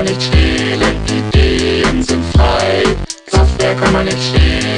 man nicht stehlen, die Ideen sind frei, Software kann man nicht stehlen.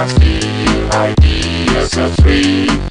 Just be ideas are free.